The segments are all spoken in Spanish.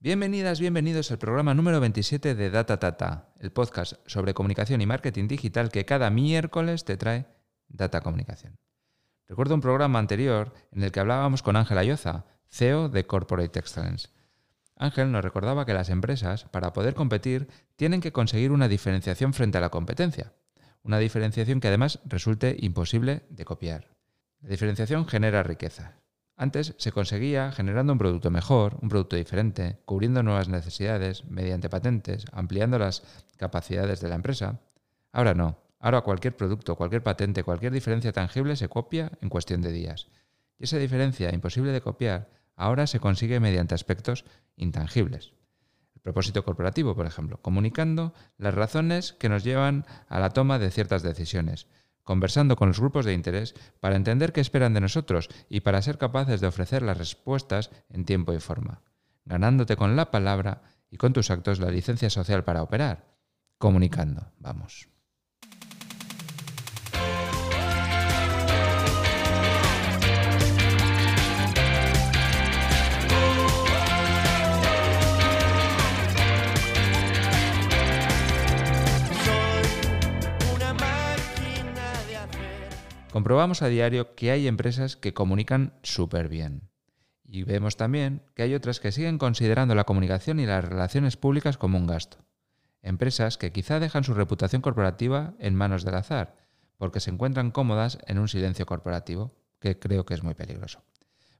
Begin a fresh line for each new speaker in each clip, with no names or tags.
Bienvenidas, bienvenidos al programa número 27 de Data Tata, el podcast sobre comunicación y marketing digital que cada miércoles te trae Data Comunicación. Recuerdo un programa anterior en el que hablábamos con Ángel Ayoza, CEO de Corporate Excellence. Ángel nos recordaba que las empresas, para poder competir, tienen que conseguir una diferenciación frente a la competencia. Una diferenciación que además resulte imposible de copiar. La diferenciación genera riqueza. Antes se conseguía generando un producto mejor, un producto diferente, cubriendo nuevas necesidades mediante patentes, ampliando las capacidades de la empresa. Ahora no. Ahora cualquier producto, cualquier patente, cualquier diferencia tangible se copia en cuestión de días. Y esa diferencia imposible de copiar ahora se consigue mediante aspectos intangibles. El propósito corporativo, por ejemplo, comunicando las razones que nos llevan a la toma de ciertas decisiones, conversando con los grupos de interés para entender qué esperan de nosotros y para ser capaces de ofrecer las respuestas en tiempo y forma, ganándote con la palabra y con tus actos la licencia social para operar, comunicando, vamos. Comprobamos a diario que hay empresas que comunican súper bien. Y vemos también que hay otras que siguen considerando la comunicación y las relaciones públicas como un gasto. Empresas que quizá dejan su reputación corporativa en manos del azar, porque se encuentran cómodas en un silencio corporativo, que creo que es muy peligroso.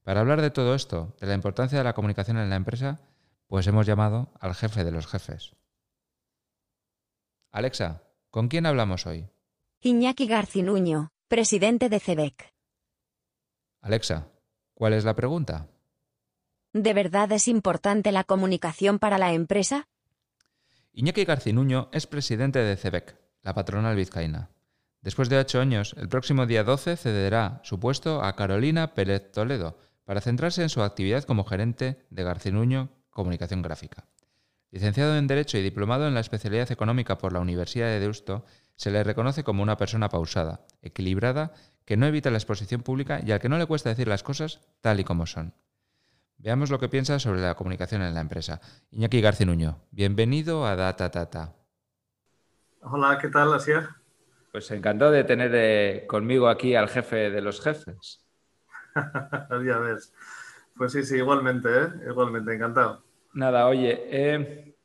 Para hablar de todo esto, de la importancia de la comunicación en la empresa, pues hemos llamado al jefe de los jefes. Alexa, ¿con quién hablamos hoy?
Iñaki Garcinuño, presidente de CEBEC.
Alexa, ¿cuál es la pregunta?
¿De verdad es importante la comunicación para la empresa?
Iñaki Garcinuño es presidente de CEBEC, la patronal vizcaína. Después de ocho años, el próximo día 12 cederá su puesto a Carolina Pérez Toledo para centrarse en su actividad como gerente de Garcinuño Comunicación Gráfica. Licenciado en Derecho y diplomado en la especialidad económica por la Universidad de Deusto, se le reconoce como una persona pausada, equilibrada, que no evita la exposición pública y al que no le cuesta decir las cosas tal y como son. Veamos lo que piensa sobre la comunicación en la empresa. Iñaki Garcinuño, bienvenido a Data Tata.
Hola, ¿qué tal, Asier?
Pues encantado de tener eh, conmigo aquí al jefe de los jefes.
ya ves. Pues sí, sí, igualmente, ¿eh? Igualmente, encantado.
Nada, oye, eh,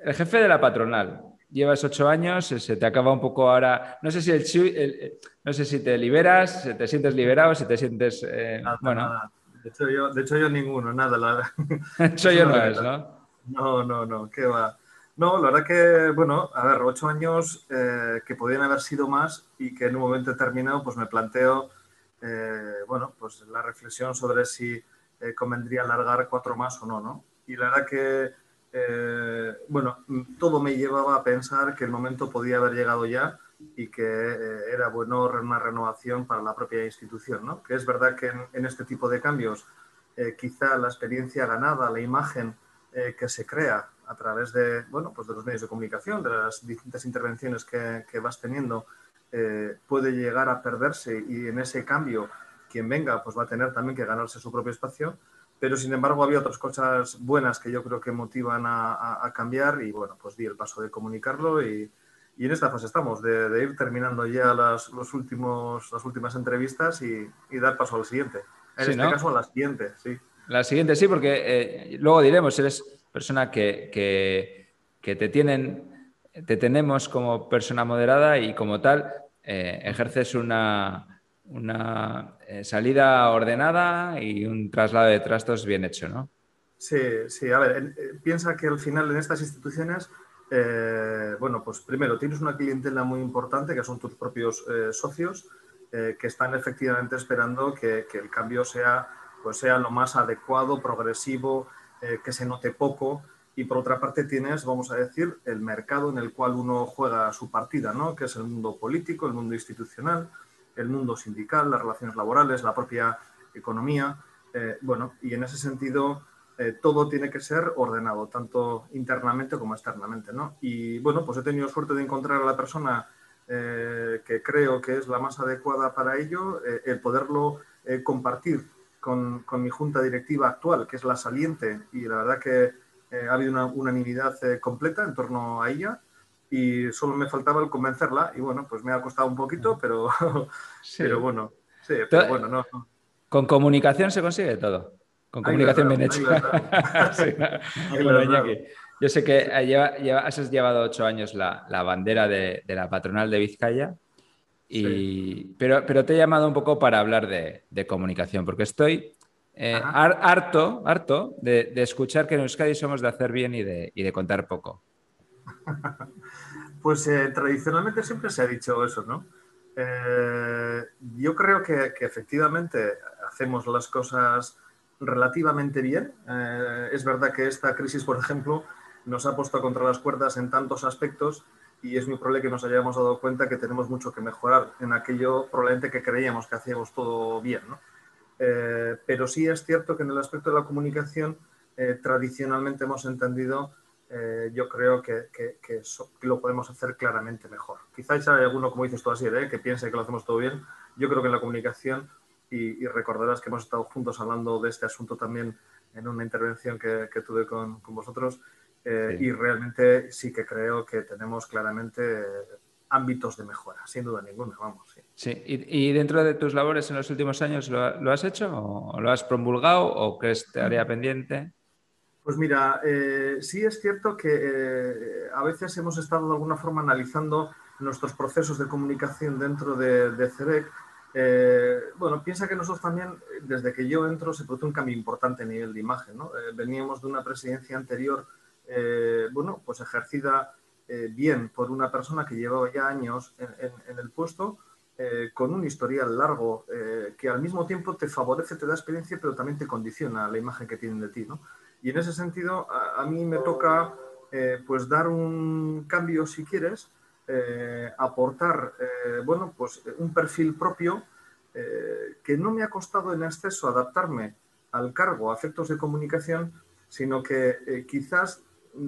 el jefe de la patronal, llevas ocho años, se te acaba un poco ahora. No sé si el, no sé si te liberas, si te sientes liberado, si te sientes eh, bueno.
De hecho, yo, de hecho, yo ninguno, nada. La...
Eso yo no es, ¿no?
No, no, no, qué va. No, la verdad que, bueno, a ver, ocho años eh, que podían haber sido más y que en un momento determinado pues me planteo, eh, bueno, pues la reflexión sobre si convendría alargar cuatro más o no, ¿no? Y la verdad que eh, bueno, todo me llevaba a pensar que el momento podía haber llegado ya y que eh, era bueno una renovación para la propia institución, ¿no? Que es verdad que en, este tipo de cambios eh, quizá la experiencia ganada, la imagen que se crea a través de, bueno, pues de los medios de comunicación, de las distintas intervenciones que, que vas teniendo, puede llegar a perderse y en ese cambio quien venga pues va a tener también que ganarse su propio espacio pero sin embargo había otras cosas buenas que yo creo que motivan a, cambiar y bueno, pues di el paso de comunicarlo y, y en esta fase estamos, de, ir terminando ya las, los últimos, las últimas entrevistas y, y dar paso al siguiente. En este caso a la siguiente, sí.
La siguiente, sí, porque eh, luego diremos, eres persona que, que, que, te tienen, te tenemos como persona moderada y como tal eh, ejerces una una eh, salida ordenada y un traslado de trastos bien hecho, ¿no?
Sí, sí, a ver, eh, piensa que al final en estas instituciones, eh, bueno, pues primero tienes una clientela muy importante que son tus propios socios que están efectivamente esperando que, el cambio sea, pues sea lo más adecuado, progresivo, que se note poco. Y por otra parte tienes, vamos a decir, el mercado en el cual uno juega su partida, ¿no? Que es el mundo político, el mundo institucional, el mundo sindical, las relaciones laborales, la propia economía. Eh, bueno, y en ese sentido eh, todo tiene que ser ordenado, tanto internamente como externamente. ¿no? Y bueno, pues he tenido suerte de encontrar a la persona eh, que creo que es la más adecuada para ello, el poderlo compartir con, mi junta directiva actual, que es la saliente, y la verdad que ha habido una unanimidad completa en torno a ella y solo me faltaba el convencerla y bueno, pues me ha costado un poquito, pero, pero bueno, sí, pero bueno, no.
Con comunicación se consigue todo. Con comunicación bien hecha. yo sé que has llevado ocho años la, bandera de, la patronal de Vizcaya, y, pero, pero te he llamado un poco para hablar de, comunicación, porque estoy eh, harto, harto de, escuchar que en Euskadi somos de hacer bien y de, y de contar poco.
Pues eh, tradicionalmente siempre se ha dicho eso, ¿no? Eh, yo creo que, efectivamente hacemos las cosas relativamente bien. Eh, es verdad que esta crisis, por ejemplo, nos ha puesto contra las cuerdas en tantos aspectos y es muy probable que nos hayamos dado cuenta que tenemos mucho que mejorar en aquello probablemente que creíamos que hacíamos todo bien. ¿no? pero sí es cierto que en el aspecto de la comunicación tradicionalmente hemos entendido eh, yo creo que, lo podemos hacer claramente mejor. Quizás hay alguno, como dices tú así, ¿eh? que piense que lo hacemos todo bien. Yo creo que en la comunicación, y, recordarás que hemos estado juntos hablando de este asunto también en una intervención que, tuve con, vosotros, eh, y realmente sí que creo que tenemos claramente ámbitos de mejora, sin duda ninguna, vamos.
Sí, ¿Y, dentro de tus labores en los últimos años lo, lo has hecho o lo has promulgado o crees tarea pendiente?
Pues mira, eh, sí es cierto que eh, a veces hemos estado de alguna forma analizando nuestros procesos de comunicación dentro de, de CEREC. Eh, bueno, piensa que nosotros también, desde que yo entro, se produce un cambio importante a nivel de imagen. veníamos de una presidencia anterior, bueno, pues ejercida bien por una persona que llevaba ya años en, el puesto, con un historial largo que al mismo tiempo te favorece, te da experiencia, pero también te condiciona la imagen que tienen de ti. ¿no? Y en ese sentido, a, mí me toca eh, pues dar un cambio, si quieres, eh, aportar, eh, bueno, pues un perfil propio que no me ha costado en exceso adaptarme al cargo a efectos de comunicación, sino que quizás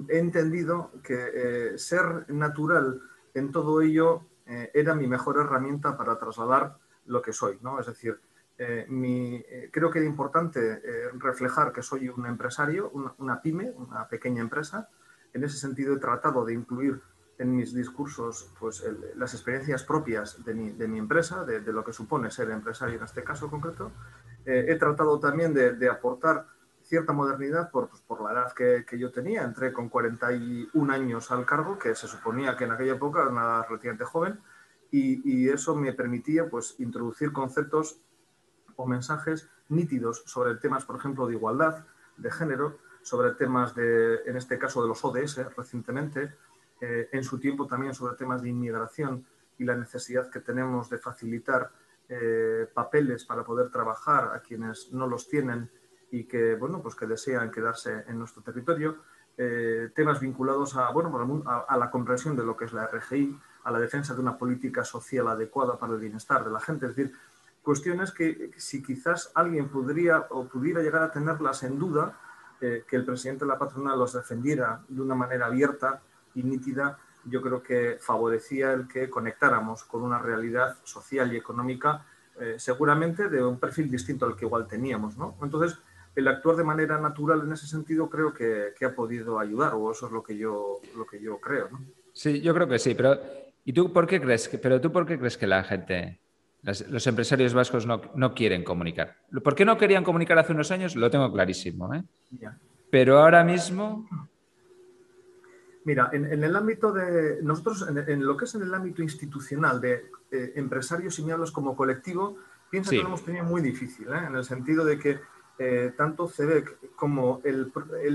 he entendido que ser natural en todo ello era mi mejor herramienta para trasladar lo que soy, ¿no? Es decir, eh, eh, creo que era importante eh, reflejar que soy un empresario, una, pyme, una pequeña empresa. En ese sentido he tratado de incluir en mis discursos pues, las experiencias propias de mi, empresa, de, lo que supone ser empresario en este caso concreto. he tratado también de, aportar cierta modernidad por, pues, por la edad que, yo tenía. Entré con 41 años al cargo, que se suponía que en aquella época era una relativamente joven, y, y, eso me permitía pues, introducir conceptos mensajes nítidos sobre temas, por ejemplo, de igualdad, de género, sobre temas de, en este caso, de los ODS recientemente, eh, en su tiempo también sobre temas de inmigración y la necesidad que tenemos de facilitar eh, papeles para poder trabajar a quienes no los tienen y que, bueno, pues que desean quedarse en nuestro territorio. Eh, temas vinculados a, bueno, a, la comprensión de lo que es la RGI, a la defensa de una política social adecuada para el bienestar de la gente. Es decir, cuestiones que si quizás alguien podría o pudiera llegar a tenerlas en duda, eh, que el presidente de la patronal los defendiera de una manera abierta y nítida, yo creo que favorecía el que conectáramos con una realidad social y económica eh, seguramente de un perfil distinto al que igual teníamos. ¿no? Entonces, el actuar de manera natural en ese sentido creo que, que, ha podido ayudar, o eso es lo que yo, lo que yo creo.
Sí, yo creo que sí, pero ¿y tú por qué crees que, pero tú por qué crees que la gente los empresarios vascos no, quieren comunicar. ¿Por qué no querían comunicar hace unos años? Lo tengo clarísimo. ¿eh? Pero ahora mismo...
Mira, en, el ámbito de... Nosotros, en, lo que es en el ámbito institucional de eh, empresarios y miembros como colectivo, pienso que lo hemos tenido muy difícil, ¿eh? en el sentido de que tanto CEDEC como el,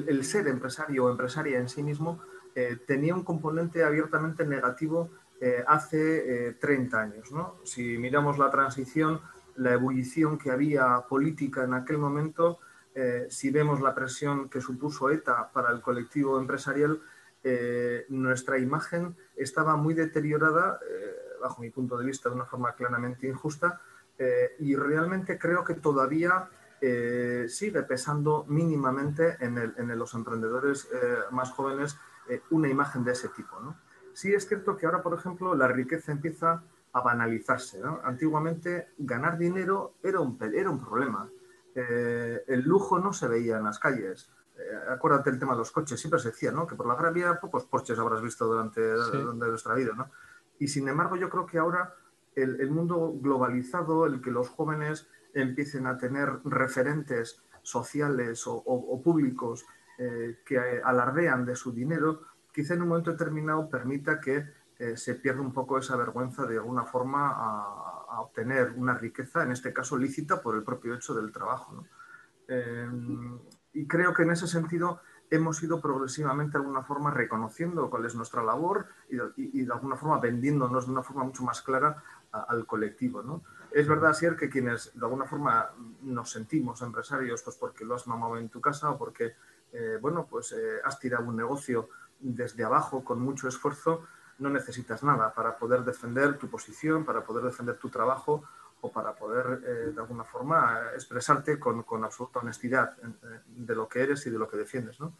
el, ser empresario o empresaria en sí mismo tenía un componente abiertamente negativo eh, hace 30 eh, años. ¿no? Si miramos la transición, la ebullición que había política en aquel momento, eh, si vemos la presión que supuso ETA para el colectivo empresarial, nuestra imagen estaba muy deteriorada, bajo mi punto de vista, de una forma claramente injusta, y realmente creo que todavía sigue pesando mínimamente en, los emprendedores más jóvenes una imagen de ese tipo. Sí es cierto que ahora, por ejemplo, la riqueza empieza a banalizarse. Antiguamente ganar dinero era un, era un problema. eh, el lujo no se veía en las calles. Eh, acuérdate el tema de los coches, siempre se decía, ¿no? Que por la Gran Vía pocos porches habrás visto durante, nuestra vida, ¿no? Y sin embargo, yo creo que ahora el, mundo globalizado, el que los jóvenes empiecen a tener referentes sociales o, públicos eh, que alardean de su dinero, quizá en un momento determinado permita que eh, se pierda un poco esa vergüenza de alguna forma a, obtener una riqueza, en este caso lícita, por el propio hecho del trabajo. y creo que en ese sentido hemos ido progresivamente de alguna forma reconociendo cuál es nuestra labor y de, alguna forma vendiéndonos de una forma mucho más clara al colectivo. ¿no? Es verdad, Sier, que quienes de alguna forma nos sentimos empresarios, pues porque lo has mamado en tu casa o porque eh, bueno, pues, eh, has tirado un negocio desde abajo con mucho esfuerzo, no necesitas nada para poder defender tu posición, para poder defender tu trabajo o para poder, eh, de alguna forma, expresarte con, absoluta honestidad de lo que eres y de lo que defiendes. ¿no?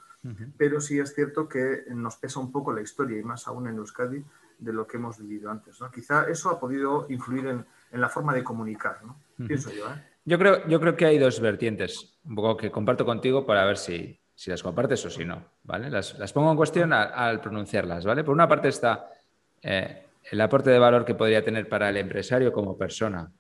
Pero sí es cierto que nos pesa un poco la historia, y más aún en Euskadi, de lo que hemos vivido antes. ¿no? Quizá eso ha podido influir en, la forma de comunicar, ¿no? pienso yo. ¿eh?
Yo creo, yo creo que hay dos vertientes, un poco que comparto contigo para ver si, si las compartes o si no, ¿vale? Las, las pongo en cuestión al, pronunciarlas, ¿vale? Por una parte está eh, el aporte de valor que podría tener para el empresario como persona,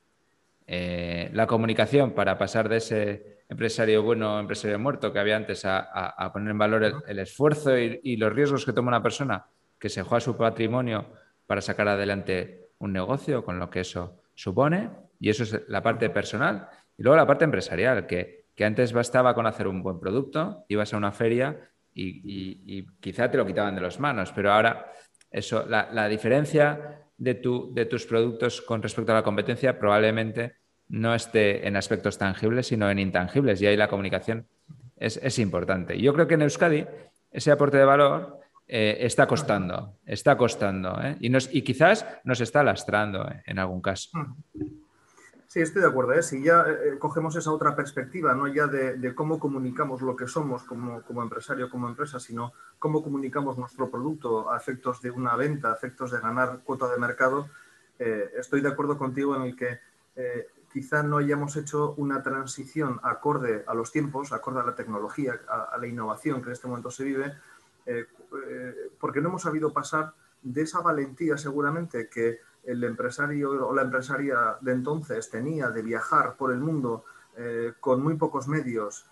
eh, la comunicación para pasar de ese empresario bueno, empresario muerto que había antes a, poner en valor el, esfuerzo y, los riesgos que toma una persona que se juega su patrimonio para sacar adelante un negocio con lo que eso supone. Y eso es la parte personal. Y luego la parte empresarial, que, antes bastaba con hacer un buen producto, ibas a una feria y, quizá te lo quitaban de las manos, pero ahora eso, la, diferencia de, tu, de tus productos con respecto a la competencia probablemente no esté en aspectos tangibles, sino en intangibles. Y ahí la comunicación es, es importante. Yo creo que en Euskadi ese aporte de valor eh, está costando, está costando. ¿eh? Y, y quizás nos está lastrando ¿eh? en algún caso.
Sí, estoy de acuerdo. Si ya cogemos esa otra perspectiva, no ya de, cómo comunicamos lo que somos como, como, empresario, como empresa, sino cómo comunicamos nuestro producto a efectos de una venta, a efectos de ganar cuota de mercado, estoy de acuerdo contigo en el que quizá no hayamos hecho una transición acorde a los tiempos, acorde a la tecnología, a la innovación que en este momento se vive, eh, eh, porque no hemos sabido pasar de esa valentía seguramente que el empresario o la empresaria de entonces tenía de viajar por el mundo eh, con muy pocos medios,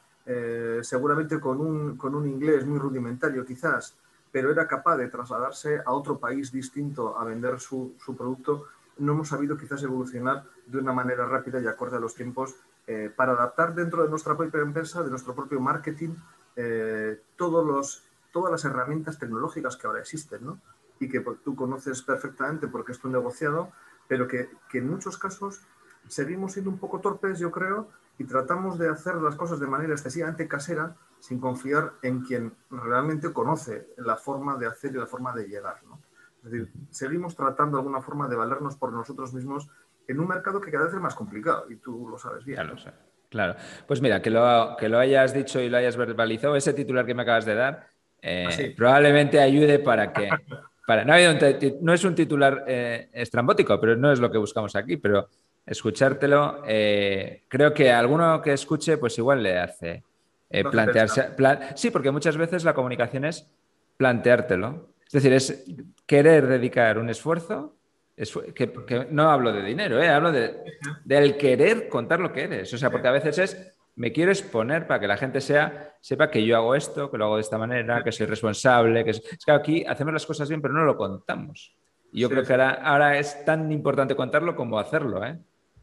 seguramente con un, con un, inglés muy rudimentario quizás, pero era capaz de trasladarse a otro país distinto a vender su, su producto, no hemos sabido quizás evolucionar de una manera rápida y acorde a los tiempos para adaptar dentro de nuestra propia empresa, de nuestro propio marketing, todos los todas las herramientas tecnológicas que ahora existen, ¿no? Y que tú conoces perfectamente porque es tu negociado, pero que, en muchos casos seguimos siendo un poco torpes, yo creo, y tratamos de hacer las cosas de manera excesivamente casera sin confiar en quien realmente conoce la forma de hacer y la forma de llegar. ¿no? Es decir, seguimos tratando de alguna forma de valernos por nosotros mismos en un mercado que cada vez es más complicado y tú lo sabes bien.
Ya lo sé. Claro. Pues mira, que lo, que lo hayas dicho y lo hayas verbalizado, ese titular que me acabas de dar, eh, ah, probablemente ayude para que... Para, no, no, es un titular eh, estrambótico, pero no es lo que buscamos aquí, pero escuchártelo, eh, creo que a alguno que escuche, pues igual le hace plantearse... sí, porque muchas veces la comunicación es planteártelo. Es decir, es querer dedicar un esfuerzo, que, no hablo de dinero, hablo de, del querer contar lo que eres. O sea, porque a veces es me quiero exponer para que la gente sea, sepa que yo hago esto, que lo hago de esta manera, que soy responsable. Que es... que aquí hacemos las cosas bien, pero no lo contamos. Y yo creo que ahora, es tan importante contarlo como hacerlo. ¿eh?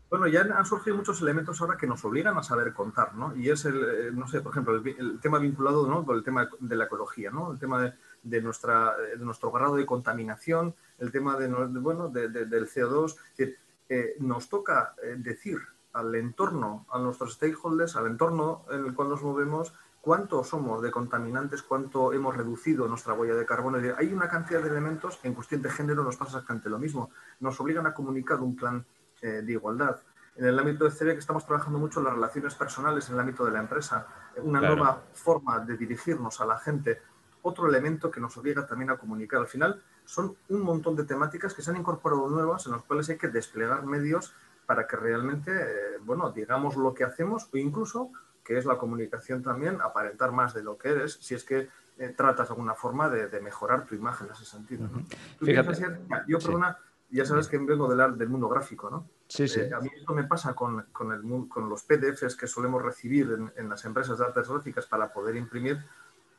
Bueno, ya han surgido muchos elementos ahora que nos obligan a saber contar, ¿no? Y es el, eh, no sé, por ejemplo, el, tema vinculado ¿no? con el tema de la ecología, ¿no? El tema de, nuestra, de nuestro grado de contaminación, el tema de, bueno, del CO2, que eh, nos toca decir al entorno, a nuestros stakeholders, al entorno en el cual nos movemos, cuánto somos de contaminantes, cuánto hemos reducido nuestra huella de carbono. Hay una cantidad de elementos en cuestión de género nos pasa exactamente lo mismo. Nos obligan a comunicar un plan eh, de igualdad. En el ámbito de CB que estamos trabajando mucho las relaciones personales en el ámbito de la empresa, una nueva forma de dirigirnos a la gente, otro elemento que nos obliga también a comunicar. Al final son un montón de temáticas que se han incorporado nuevas en las cuales hay que desplegar medios para que realmente, bueno, digamos lo que hacemos o incluso, que es la comunicación también, aparentar más de lo que eres, si es que tratas de alguna forma de, mejorar tu imagen en ese sentido. yo, perdona, ya sabes que vengo del, del mundo gráfico, ¿no?
Sí, sí.
a mí esto me pasa con, con, el, con, los PDFs que solemos recibir en, en, las empresas de artes gráficas para poder imprimir,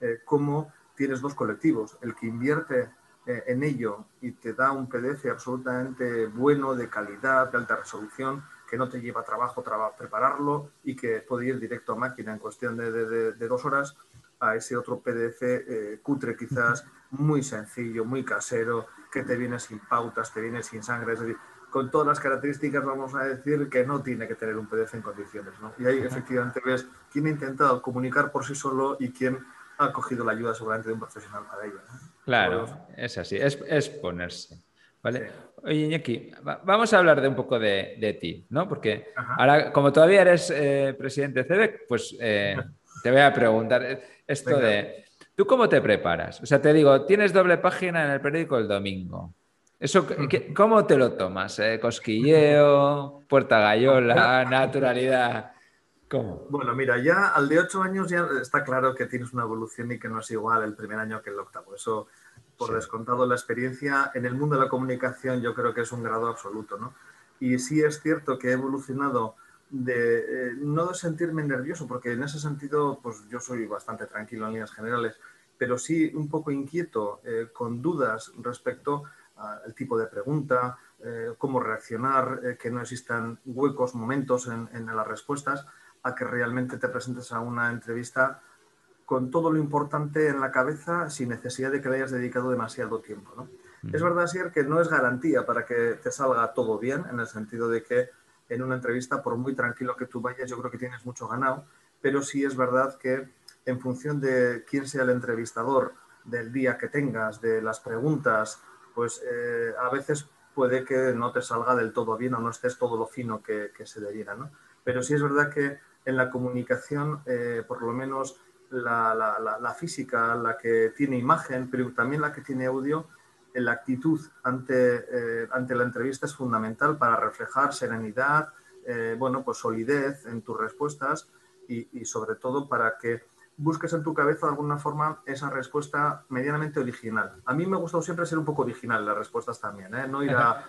eh, cómo tienes dos colectivos, el que invierte eh, en ello y te da un PDF absolutamente bueno, de calidad, de alta resolución, que no te lleva trabajo prepararlo y que puede ir directo a máquina en cuestión de, de, dos horas, a ese otro PDF eh, cutre quizás, muy sencillo, muy casero, que te viene sin pautas, te viene sin sangre, es decir, con todas las características vamos a decir que no tiene que tener un PDF en condiciones. ¿no? Y ahí efectivamente ves quién ha intentado comunicar por sí solo y quién ha cogido la ayuda seguramente de un profesional para ello.
Claro, es así, es, ponerse. ¿Vale? Oye, Iñaki, vamos a hablar de un poco de, ti, ¿no? Porque ahora, como todavía eres eh, presidente de CEBEC, pues eh, te voy a preguntar esto de, ¿tú cómo te preparas? O sea, te digo, tienes doble página en el periódico el domingo. Eso, ¿Cómo te lo tomas? Eh? ¿Cosquilleo, puerta gallola, naturalidad?
Bueno, mira, ya al de ocho años ya está claro que tienes una evolución y que no es igual el primer año que el octavo. Eso, por descontado, la experiencia en el mundo de la comunicación yo creo que es un grado absoluto, ¿no? Y sí es cierto que he evolucionado de eh, no de sentirme nervioso, porque en ese sentido, pues yo soy bastante tranquilo en líneas generales, pero sí un poco inquieto, eh, con dudas respecto al tipo de pregunta, eh, cómo reaccionar, que no existan huecos, momentos en, en las respuestas a que realmente te presentes a una entrevista con todo lo importante en la cabeza sin necesidad de que le hayas dedicado demasiado tiempo. ¿no? Es verdad, Sier, que no es garantía para que te salga todo bien, en el sentido de que en una entrevista, por muy tranquilo que tú vayas, yo creo que tienes mucho ganado, pero sí es verdad que en función de quién sea el entrevistador, del día que tengas, de las preguntas, pues eh, a veces puede que no te salga del todo bien o no estés todo lo fino que, que se debiera. ¿no? Pero sí es verdad que en la comunicación, eh, por lo menos la, física, la que tiene imagen, pero también la que tiene audio, la actitud ante, eh, ante la entrevista es fundamental para reflejar serenidad, eh, bueno, pues solidez en tus respuestas y, sobre todo para que busques en tu cabeza de alguna forma esa respuesta medianamente original. A mí me ha gustado siempre ser un poco original en las respuestas también, no ir a,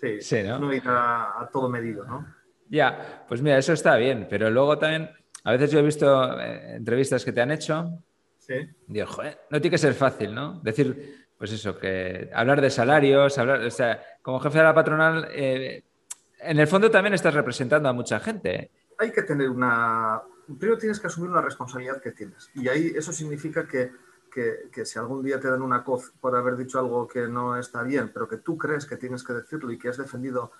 ¿no? ir a todo medido, ¿no?
Ya, pues mira, eso está bien, pero luego también, a veces yo he visto eh, entrevistas que te han hecho.
Sí.
Digo, joder, no tiene que ser fácil, ¿no? Decir, pues eso, que hablar de salarios, hablar, o sea, como jefe de la patronal, eh, en el fondo también estás representando a mucha gente.
Hay que tener una. Primero tienes que asumir una responsabilidad que tienes. Y ahí eso significa que, que, que, si algún día te dan una coz por haber dicho algo que no está bien, pero que tú crees que tienes que decirlo y que has defendido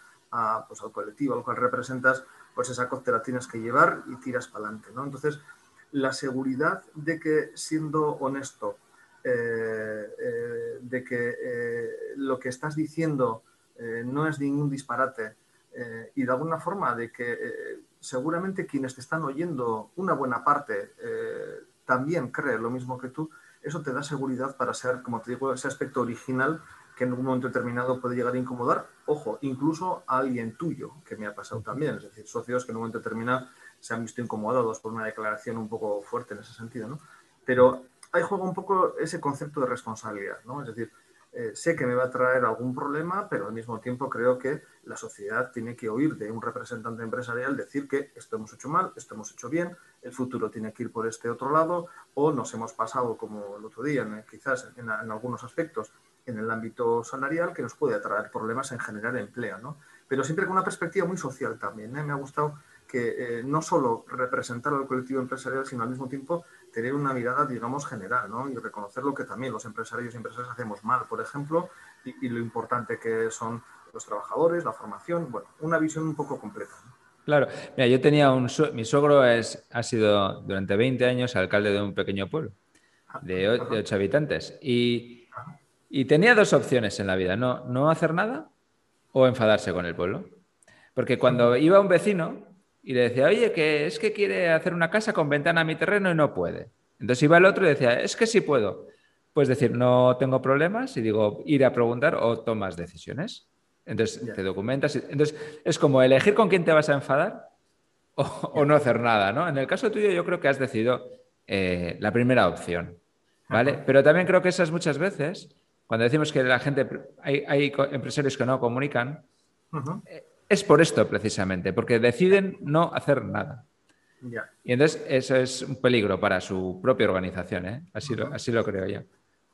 pues, al colectivo al cual representas, pues esa cosa la tienes que llevar y tiras para adelante. ¿no? Entonces, la seguridad de que siendo honesto, eh, eh, de que eh, lo que estás diciendo no es ningún disparate y de alguna forma de que seguramente quienes te están oyendo, una buena parte, también cree lo mismo que tú, eso te da seguridad para ser, como te digo, ese aspecto original que en un momento determinado puede llegar a incomodar, ojo, incluso a alguien tuyo, que me ha pasado también, es decir, socios que en un momento determinado se han visto incomodados por una declaración un poco fuerte en ese sentido, ¿no? Pero ahí juega un poco ese concepto de responsabilidad, ¿no? Es decir, eh, sé que me va a traer algún problema, pero al mismo tiempo creo que la sociedad tiene que oír de un representante empresarial decir que esto hemos hecho mal, esto hemos hecho bien, el futuro tiene que ir por este otro lado, o nos hemos pasado, como el otro día, quizás en, en algunos aspectos, en el ámbito salarial que nos puede traer problemas en generar empleo, ¿no? Pero siempre con una perspectiva muy social también. ¿eh? Me ha gustado que eh, no solo representar al colectivo empresarial, sino al mismo tiempo tener una mirada, digamos, general, ¿no? Y reconocer lo que también los empresarios y empresarias hacemos mal, por ejemplo, y, lo importante que son los trabajadores, la formación, bueno, una visión un poco completa.
Claro, mira, yo tenía un, mi suegro es, ha sido durante 20 años alcalde de un pequeño pueblo de, 8 habitantes y y tenía dos opciones en la vida, no, no hacer nada o enfadarse con el pueblo. Porque cuando iba un vecino y le decía, oye, que es que quiere hacer una casa con ventana a mi terreno y no puede. Entonces iba el otro y decía, es que sí puedo. Pues decir, no tengo problemas y digo, ir a preguntar o tomas decisiones. Entonces te documentas. entonces es como elegir con quién te vas a enfadar o, no hacer nada, ¿no? En el caso tuyo yo creo que has decidido eh, la primera opción, ¿vale? Pero también creo que esas muchas veces, cuando decimos que la gente, hay, empresarios que no comunican, eh, es por esto precisamente, porque deciden no hacer nada. Y entonces eso es un peligro para su propia organización, ¿eh? así, lo, así lo creo yo.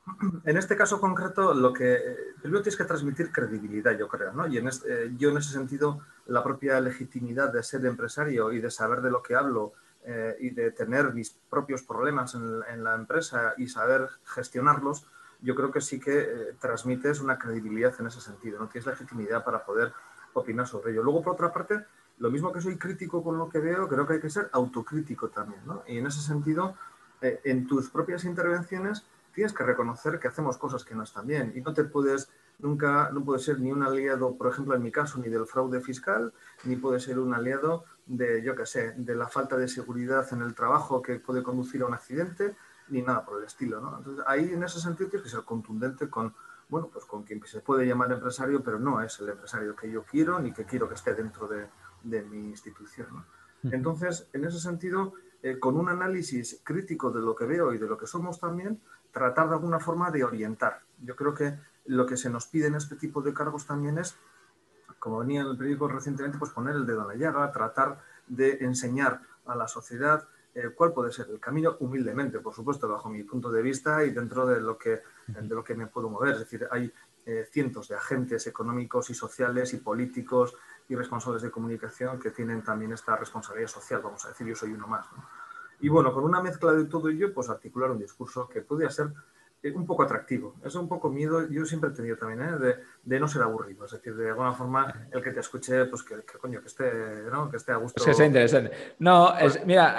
En este caso concreto, lo que primero tienes que transmitir credibilidad, yo creo, ¿no? Y en eh, yo en ese sentido, la propia legitimidad de ser empresario y de saber de lo que hablo eh, y de tener mis propios problemas en, la empresa y saber gestionarlos, yo creo que sí que eh, transmites una credibilidad en ese sentido, no tienes legitimidad para poder opinar sobre ello. Luego, por otra parte, lo mismo que soy crítico con lo que veo, creo que hay que ser autocrítico también, ¿no? Y en ese sentido, en tus propias intervenciones, tienes que reconocer que hacemos cosas que no están bien y no te puedes nunca no puedes ser ni un aliado, por ejemplo, en mi caso, ni del fraude fiscal, ni puedes ser un aliado de, yo qué sé, de la falta de seguridad en el trabajo que puede conducir a un accidente, ni nada por el estilo, ¿no? Entonces, ahí en ese sentido tienes que ser contundente con, bueno, pues con quien se puede llamar empresario, pero no es el empresario que yo quiero ni que quiero que esté dentro de, mi institución, Entonces, en ese sentido, eh, con un análisis crítico de lo que veo y de lo que somos también, tratar de alguna forma de orientar. Yo creo que lo que se nos pide en este tipo de cargos también es, como venía en el periódico recientemente, pues poner el dedo en la llaga, tratar de enseñar a la sociedad eh, cuál puede ser el camino, humildemente, por supuesto, bajo mi punto de vista y dentro de lo que, de lo que me puedo mover. Es decir, hay eh, cientos de agentes económicos y sociales y políticos y responsables de comunicación que tienen también esta responsabilidad social, vamos a decir, yo soy uno más. Y bueno, con una mezcla de todo ello, pues articular un discurso que podría ser un poco atractivo. Es un poco miedo, yo siempre he tenido también, ¿eh? de, no ser aburrido. Es decir, de alguna forma, el que te escuche, pues que, coño, que esté, ¿no? que esté a gusto.
Es que sea interesante. No, es, mira,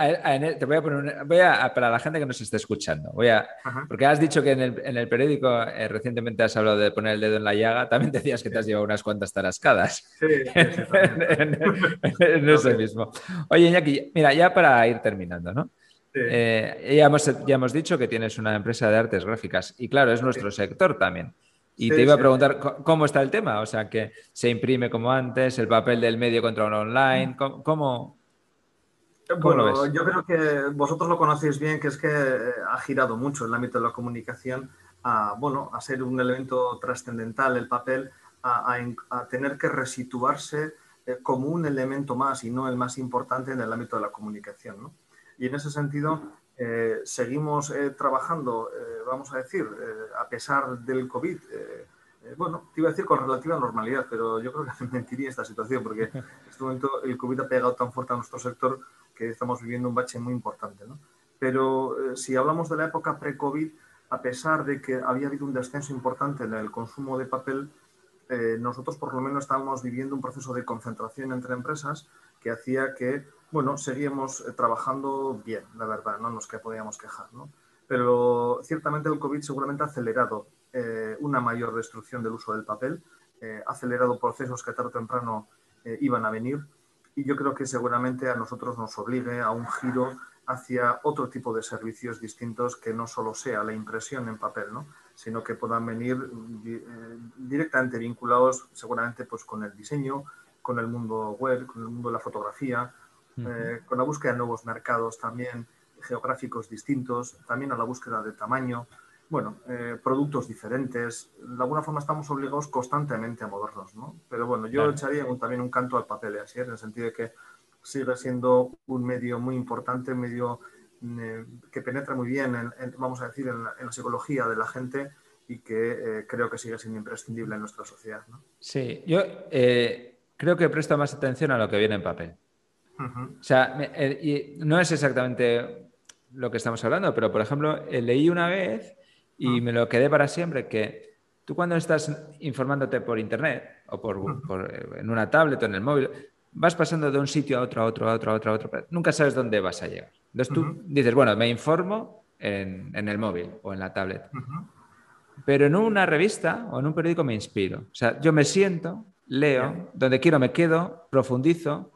te voy a poner, voy a, para la gente que nos esté escuchando, voy a, porque has dicho que en el, en el periódico eh, recientemente has hablado de poner el dedo en la llaga, también decías que te has llevado unas cuantas tarascadas. Sí, en, eso mismo. Oye, Iñaki, mira, ya para ir terminando, ¿no? Eh, ya, hemos, ya hemos dicho que tienes una empresa de artes gráficas y claro, es nuestro sector también. Y te iba a preguntar cómo está el tema, o sea, que se imprime como antes, el papel del medio contra un online, ¿cómo,
bueno, yo creo que vosotros lo conocéis bien, que es que eh, ha girado mucho el ámbito de la comunicación a, bueno, a ser un elemento trascendental el papel, a, tener que resituarse eh, como un elemento más y no el más importante en el ámbito de la comunicación. ¿no? Y en ese sentido, eh, seguimos eh, trabajando, eh, vamos a decir, a pesar del COVID. bueno, te iba a decir con relativa normalidad, pero yo creo que me mentiría esta situación, porque en este momento el COVID ha pegado tan fuerte a nuestro sector que estamos viviendo un bache muy importante. ¿no? Pero si hablamos de la época pre-COVID, a pesar de que había habido un descenso importante en el consumo de papel, nosotros por lo menos estábamos viviendo un proceso de concentración entre empresas que hacía que bueno, seguíamos eh, trabajando bien, la verdad, no nos que podíamos quejar, ¿no? Pero ciertamente el COVID seguramente ha acelerado eh, una mayor destrucción del uso del papel, eh, ha acelerado procesos que tarde o temprano iban a venir y yo creo que seguramente a nosotros nos obligue a un giro hacia otro tipo de servicios distintos que no solo sea la impresión en papel, ¿no? sino que puedan venir directamente vinculados seguramente pues, con el diseño, con el mundo web, con el mundo de la fotografía, eh, con la búsqueda de nuevos mercados también geográficos distintos, también a la búsqueda de tamaño, bueno, eh, productos diferentes. De alguna forma estamos obligados constantemente a movernos, ¿no? Pero bueno, yo echaría también un canto al papel, así en el sentido de que sigue siendo un medio muy importante, un medio eh, que penetra muy bien, vamos a decir, en la, psicología de la gente y que creo que sigue siendo imprescindible en nuestra sociedad. ¿no?
Sí, yo creo que presto más atención a lo que viene en papel. O sea, eh, no es exactamente lo que estamos hablando, pero por ejemplo, eh, leí una vez y me lo quedé para siempre que tú cuando estás informándote por internet o por, eh, en una tablet o en el móvil, vas pasando de un sitio a otro, a otro, a otro, a otro, a otro, nunca sabes dónde vas a llegar. Entonces tú dices, bueno, me informo en, el móvil o en la tablet. Pero en una revista o en un periódico me inspiro. O sea, yo me siento, leo, donde quiero me quedo, profundizo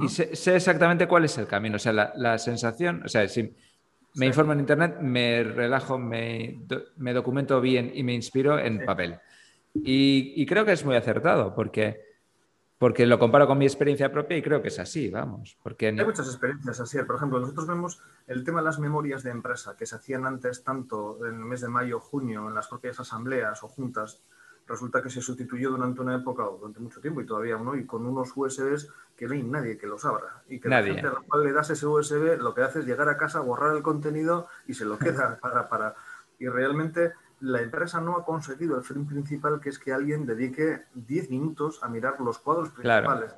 y sé, exactamente cuál es el camino. O sea, la, sensación, o sea, si me informo en Internet, me relajo, me, me, documento bien y me inspiro en papel. Y, creo que es muy acertado, porque, porque lo comparo con mi experiencia propia y creo que es así, vamos. Porque
Hay muchas experiencias así. Por ejemplo, nosotros vemos el tema de las memorias de empresa que se hacían antes tanto en el mes de mayo, junio, en las propias asambleas o juntas. Resulta que se sustituyó durante una época o durante mucho tiempo y todavía uno y con unos USBs que no hay nadie que los abra. Y que la gente a la cual le das ese USB lo que hace es llegar a casa, borrar el contenido y se lo queda para, para. Y realmente la empresa no ha conseguido el fin principal, que es que alguien dedique 10 minutos a mirar los cuadros principales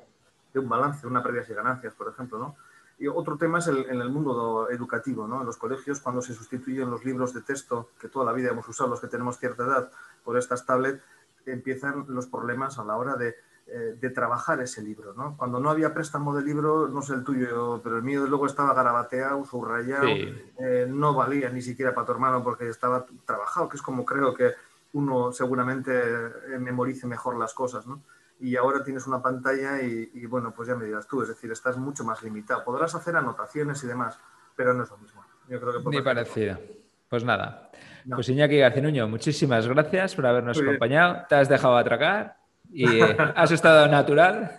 de un balance, una pérdidas y ganancias, por ejemplo, ¿no? Y otro tema es el, en el mundo educativo, ¿no? En los colegios, cuando se sustituyen los libros de texto, que toda la vida hemos usado, los que tenemos cierta edad, por estas tablets, empiezan los problemas a la hora de eh, de trabajar ese libro. ¿no? Cuando no había préstamo de libro, no sé el tuyo, pero el mío luego estaba garabateado, subrayado, eh, no valía ni siquiera para tu hermano porque estaba trabajado, que es como creo que uno seguramente eh, memorice mejor las cosas. ¿no? Y ahora tienes una pantalla y, bueno, pues ya me dirás tú, es decir, estás mucho más limitado. Podrás hacer anotaciones y demás, pero no es lo mismo.
Yo creo que Ni parecido. Pues nada. Pues Iñaki Garcinuño, muchísimas gracias por habernos acompañado. Te has dejado atracar y has estado natural,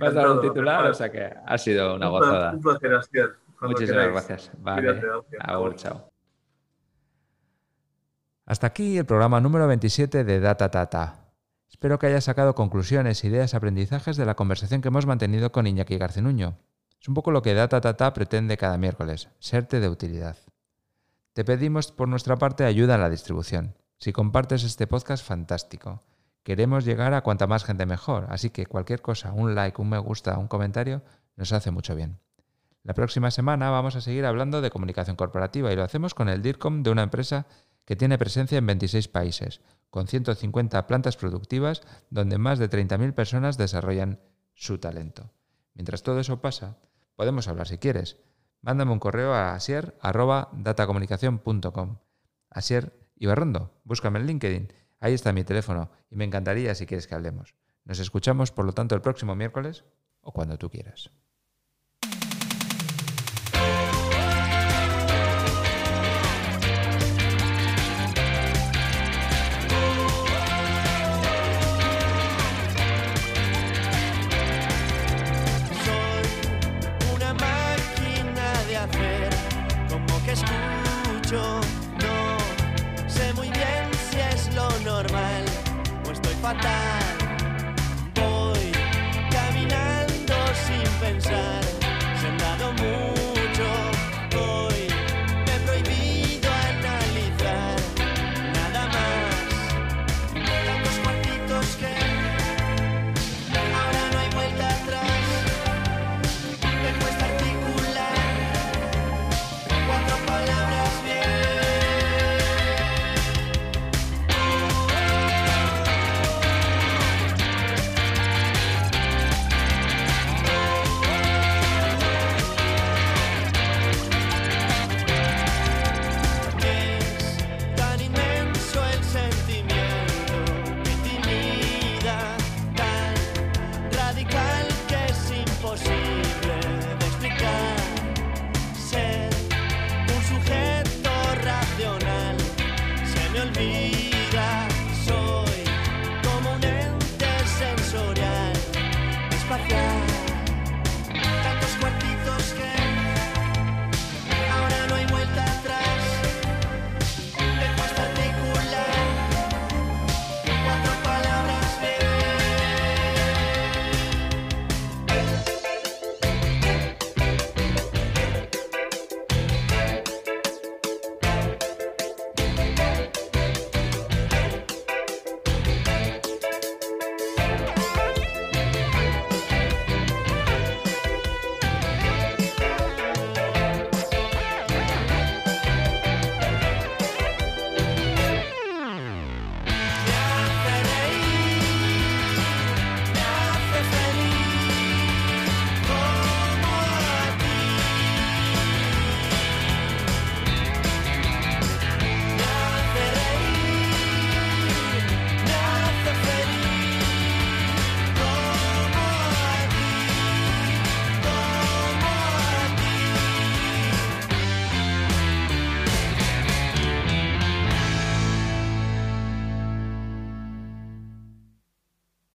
has dado un titular, o sea que ha sido una gozada.
Un placer,
Muchísimas gracias. Vale. chao. Hasta aquí el programa número 27 de Data Tata. Espero que hayas sacado conclusiones, ideas, aprendizajes de la conversación que hemos mantenido con Iñaki Garcenuño. Es un poco lo que Data Tata pretende cada miércoles, serte de utilidad. Te pedimos por nuestra parte ayuda en la distribución. Si compartes este podcast, fantástico. Queremos llegar a cuanta más gente mejor, así que cualquier cosa, un like, un me gusta, un comentario, nos hace mucho bien. La próxima semana vamos a seguir hablando de comunicación corporativa y lo hacemos con el DIRCOM de una empresa que tiene presencia en 26 países, con 150 plantas productivas donde más de 30.000 personas desarrollan su talento. Mientras todo eso pasa, podemos hablar si quieres. Mándame un correo a asier.datacomunicación.com. Asier Ibarrondo, búscame en LinkedIn Ahí está mi teléfono y me encantaría si quieres que hablemos. Nos escuchamos, por lo tanto, el próximo miércoles o cuando tú quieras.